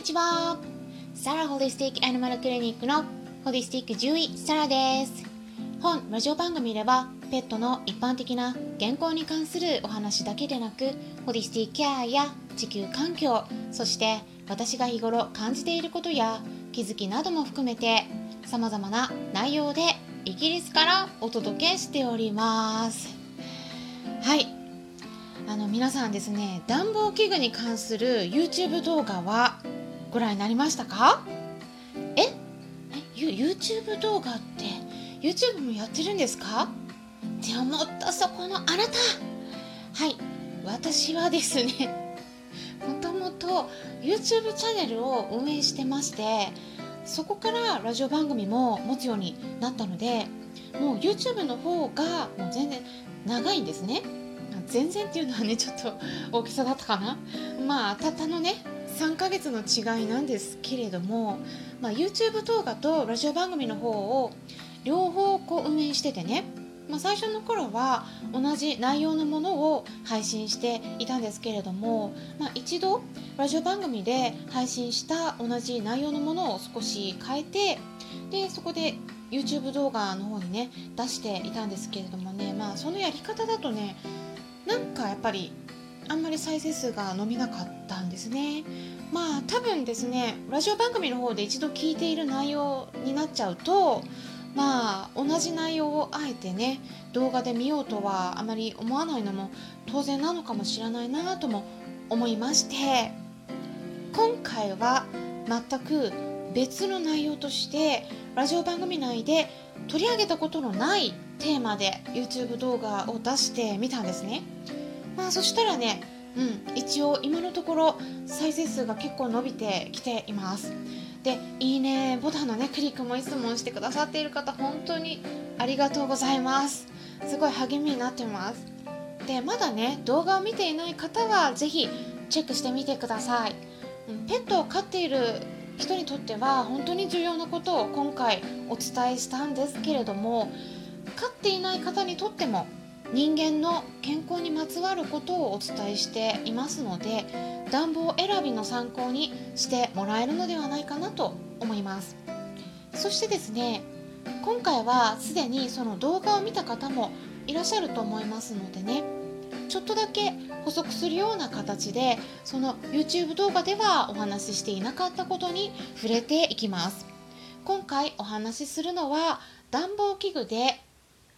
んにちは。サラホリスティックアニマルクリニックのホリスティック獣医サラです。本ラジオ番組ではペットの一般的な健康に関するお話だけでなくホリスティックケアや地球環境そして私が日頃感じていることや気づきなども含めて様々な内容でイギリスからお届けしております。はい。あの皆さんですね暖房器具に関する YouTube 動画はご覧になりましたか？え？え YouTube 動画って YouTube もやってるんですか？って思ったそこのあなた。はい私はですね もともと YouTube チャンネルを運営してましてそこからラジオ番組も持つようになったのでもう YouTube の方がもう全然長いんですね。全然っていうのはねちょっと大きさだったかな。まあたったのね3ヶ月の違いなんですけれども、まあ、YouTube 動画とラジオ番組の方を両方こう運営しててね、まあ、最初の頃は同じ内容のものを配信していたんですけれども、まあ、一度ラジオ番組で配信した同じ内容のものを少し変えてでそこで YouTube 動画の方にね出していたんですけれどもねまあそのやり方だとねなんかやっぱりあんまり再生数が伸びなかったんですね。まあ多分ですねラジオ番組の方で一度聞いている内容になっちゃうとまあ同じ内容をあえてね動画で見ようとはあまり思わないのも当然なのかもしれないなとも思いまして今回は全く別の内容としてラジオ番組内で取り上げたことのないテーマで YouTube 動画を出してみたんですね。まあそしたらね、うん、一応今のところ再生数が結構伸びてきています。で、いいねボタンのね、クリックもいつもしてくださっている方、本当にありがとうございます。すごい励みになってます。で、まだね、動画を見ていない方はぜひチェックしてみてください。ペットを飼っている人にとっては本当に重要なことを今回お伝えしたんですけれども飼っていない方にとっても人間の健康にまつわることをお伝えしていますので暖房選びの参考にしてもらえるのではないかなと思います。そしてですね今回はすでにその動画を見た方もいらっしゃると思いますのでねちょっとだけ補足するような形でその YouTube 動画ではお話ししていなかったことに触れていきます。今回お話しするのは暖房器具で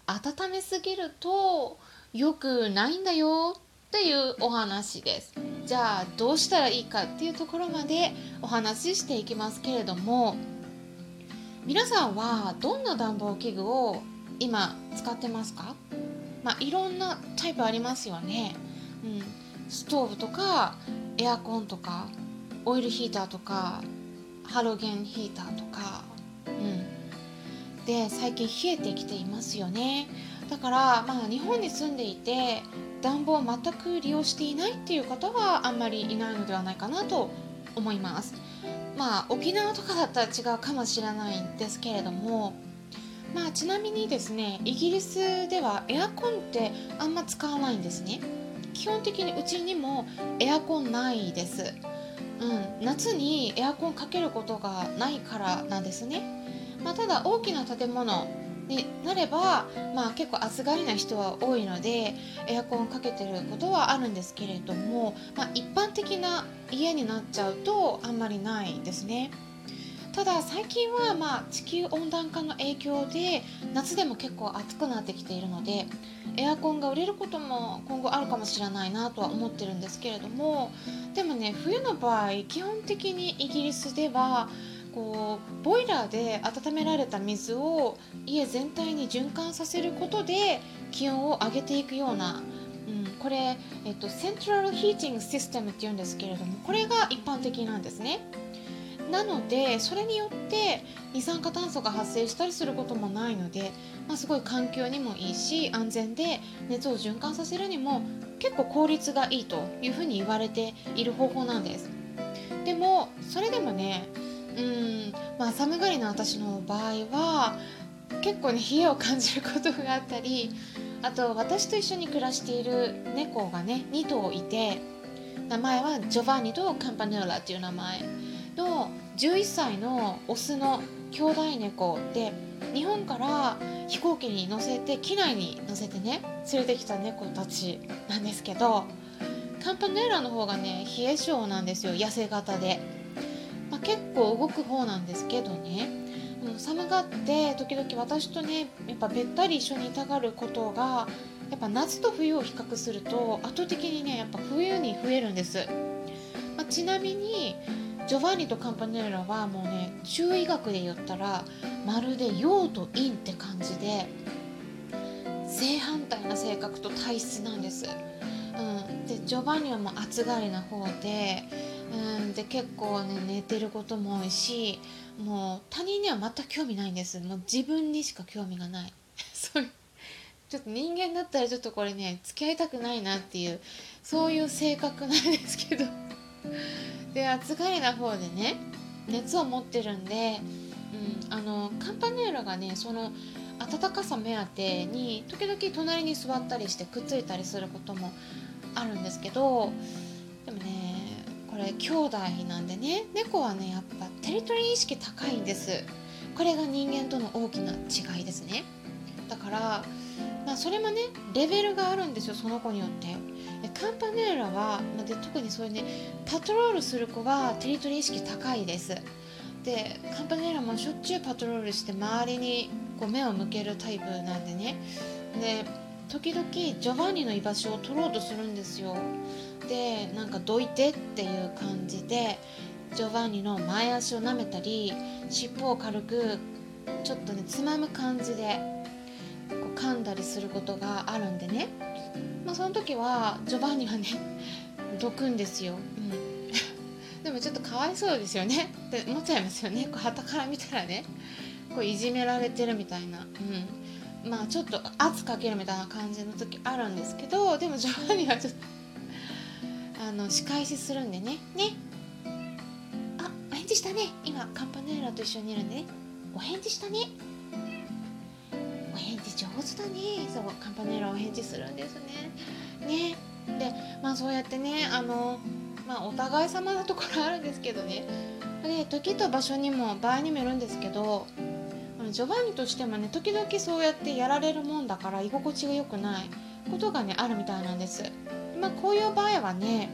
温めすぎると良くないんだよっていうお話です。じゃあどうしたらいいかっていうところまでお話ししていきますけれども皆さんはどんな暖房器具を今使ってますか？まあ、いろんなタイプありますよね、うん、ストーブとかエアコンとかオイルヒーターとかハロゲンヒーターとか、うん、で最近冷えてきていますよね。だからまあ日本に住んでいて暖房を全く利用していないっていう方はあんまりいないのではないかなと思います。まあ沖縄とかだったら違うかもしれないんですけれどもまあ、ちなみにですねイギリスではエアコンってあんま使わないんですね。基本的にうちにもエアコンないです、うん、夏にエアコンかけることがないからなんですね、まあ、ただ大きな建物になれば、まあ、結構暑がりな人は多いのでエアコンかけてることはあるんですけれども、まあ、一般的な家になっちゃうとあんまりないですね。ただ最近はまあ地球温暖化の影響で夏でも結構暑くなってきているのでエアコンが売れることも今後あるかもしれないなとは思ってるんですけれどもでもね冬の場合基本的にイギリスではこうボイラーで温められた水を家全体に循環させることで気温を上げていくようなうん、これ、えっと、セントラルヒーティングシステムっていうんですけれどもこれが一般的なんですね。なのでそれによって二酸化炭素が発生したりすることもないので、まあ、すごい環境にもいいし安全で熱を循環させるにも結構効率がいいというふうに言われている方法なんですでもそれでもねうん。まあ寒がりの私の場合は結構ね冷えを感じることがあったりあと私と一緒に暮らしている猫がね2頭いて名前はジョバンニとカンパネオラっていう名前の11歳のオスの兄弟猫で日本から飛行機に乗せて機内に乗せてね連れてきた猫たちなんですけどカンパネラの方がね冷え性なんですよ痩せ型で、結構動く方なんですけどね寒がって時々私とねやっぱべったり一緒にいたがることがやっぱ夏と冬を比較すると圧倒的にねやっぱ冬に増えるんです、まあ、ちなみにジョバンニとカンパネーラはもうね中医学で言ったらまるで陽と陰って感じで正反対な性格と体質なんです。うん、でジョバンニはもう暑がりな方で,、うん、で結構ね寝てることも多いしもう他人には全く興味ないんです。もう自分にしか興味がない。そういうちょっと人間だったらちょっとこれね付き合いたくないなっていうそういう性格なんですけど。で暑がりな方でね熱を持ってるんで、うん、あのカンパネーラがねその暖かさ目当てに時々隣に座ったりしてくっついたりすることもあるんですけどこれ兄弟なんでね。猫はねやっぱテリトリー意識高いんです。これが人間との大きな違いですね。だからまあ、それもねレベルがあるんですよその子によって。カンパネーラは、で特にそういうねパトロールする子はテリトリー意識高いです。でカンパネーラもしょっちゅうパトロールして周りにこう目を向けるタイプなんでね。で時々ジョバンニの居場所を取ろうとするんですよ。でなんかどいてっていう感じでジョバンニの前足を舐めたり尻尾を軽くちょっとねつまむ感じでこう噛んだりすることがあるんでね、まあ、その時はジョバンニはねどくんですよ、うん、でもちょっとかわいそうですよね。って思っちゃいますよね。こう旗から見たらねこういじめられてるみたいな、うん、まあちょっと圧かけるみたいな感じの時あるんですけどでもジョバンニはちょっとあの仕返しするんでね。ね。あお返事したね。今カンパネーラと一緒にいるんでね。お返事したね。お返事上手だね。そうカンパネラお返事するんですね。ね。でまあそうやってねあのまあお互い様なところあるんですけどね。で時と場所にも場合にもよるんですけどジョバンニとしてもね時々そうやってやられるもんだから居心地が良くないことがねあるみたいなんです。まあこういう場合はね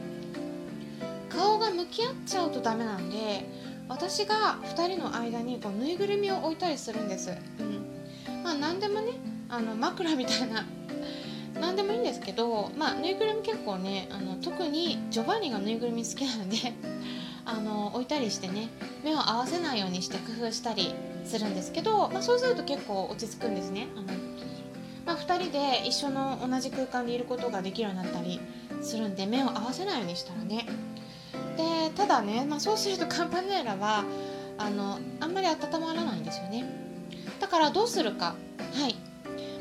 顔が向き合っちゃうとダメなんで私が2人の間にこうぬいぐるみを置いたりするんです、うん、まあ何でもねあの枕みたいな 何でもいいんですけど、まあ、ぬいぐるみ結構ねあの特にジョバンニがぬいぐるみ好きなんで あの置いたりしてね目を合わせないようにして工夫したりするんですけど、まあ、そうすると結構落ち着くんですね。あの、まあ、2人で一緒の同じ空間でいることができるようになったりするんで目を合わせないようにしたらね。でただね、まあ、そうするとカンパネラはあのあんまり温まらないんですよね。だからどうするか。はい。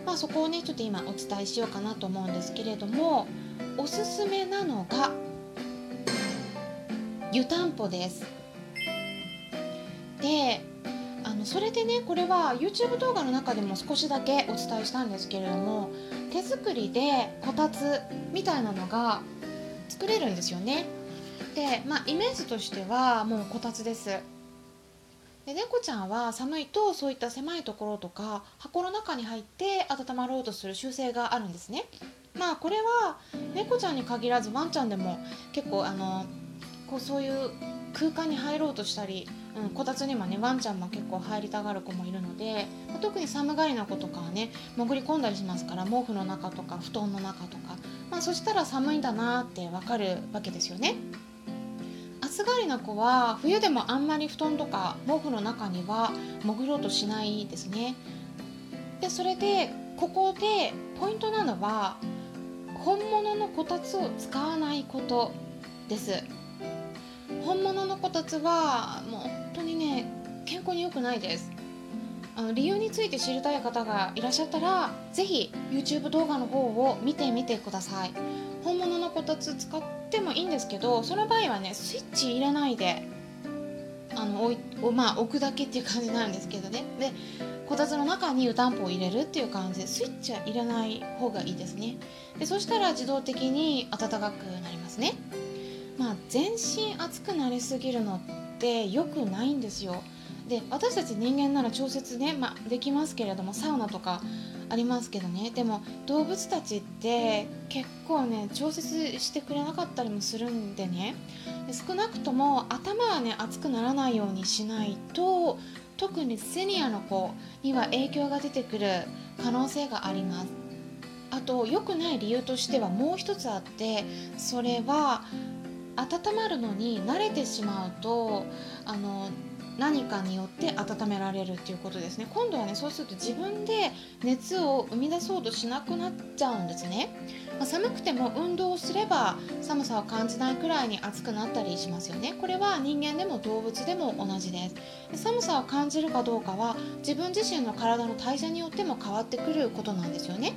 まあそこをねちょっと今お伝えしようかなと思うんですけれどもおすすめなのが湯たんぽです。でのそれでねこれは YouTube 動画の中でも少しだけお伝えしたんですけれども手作りでこたつみたいなのが作れるんですよねでまあイメージとしてはもうこたつですで猫ちゃんは寒いとそういった狭いところとか箱の中に入って温まろうとする習性があるんですね。まあこれは猫ちゃんに限らずワンちゃんでも結構あのこうそういう空間に入ろうとしたり、うん、こたつにもねワンちゃんも結構入りたがる子もいるので、まあ、特に寒がりな子とかはね潜り込んだりしますから毛布の中とか布団の中とか、まあ、そしたら寒いんだなってわかるわけですよね。暑がりな子は冬でもあんまり布団とか毛布の中には潜ろうとしないですね。でそれでここでポイントなのは本物のこたつを使わないことです。本物のこたつはもう康に良くないです。あの理由について知りたい方がいらっしゃったら是非 YouTube 動画の方を見てみてください。本物のこたつ使ってもいいんですけどその場合はねスイッチ入れないであの置いまあ、置くだけっていう感じなんですけどね。でこたつの中に湯たんぽを入れるっていう感じでスイッチは入れない方がいいですね。でそしたら自動的に暖かくなりますね。まあ全身熱くなりすぎるのって良くないんですよ。で私たち人間なら調節ね、まあ、できますけれどもサウナとかありますけどね。でも動物たちって結構ね調節してくれなかったりもするんでね。少なくとも頭はね熱くならないようにしないと特にセニアの子には影響が出てくる可能性があります。あと良くない理由としてはもう一つあってそれは温まるのに慣れてしまうとあの何かによって温められるっていうことですね。今度はねそうすると自分で熱を生み出そうとしなくなっちゃうんですね、まあ、寒くても運動をすれば寒さを感じないくらいに暑くなったりしますよね。これは人間でも動物でも同じです。寒さを感じるかどうかは自分自身の体の代謝によっても変わってくることなんですよね。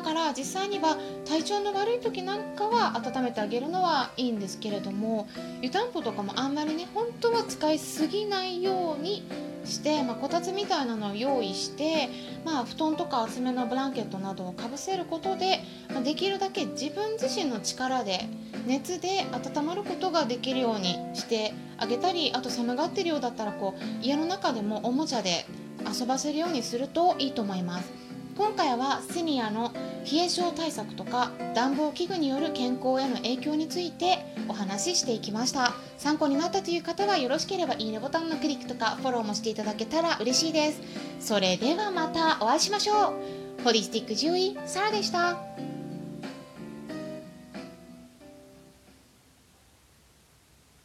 だから実際には体調の悪い時なんかは温めてあげるのはいいんですけれども湯たんぽとかもあんまりね本当は使いすぎないようにして、まあ、こたつみたいなのを用意して、まあ、布団とか厚めのブランケットなどをかぶせることで、まあ、できるだけ自分自身の力で熱で温まることができるようにしてあげたりあと寒がってるようだったらこう家の中でもおもちゃで遊ばせるようにするといいと思います。今回はシニアの冷え症対策とか暖房器具による健康への影響についてお話ししていきました。参考になったという方はよろしければいいねボタンのクリックとかフォローもしていただけたら嬉しいです。それではまたお会いしましょう。ホリスティック獣医サラでした。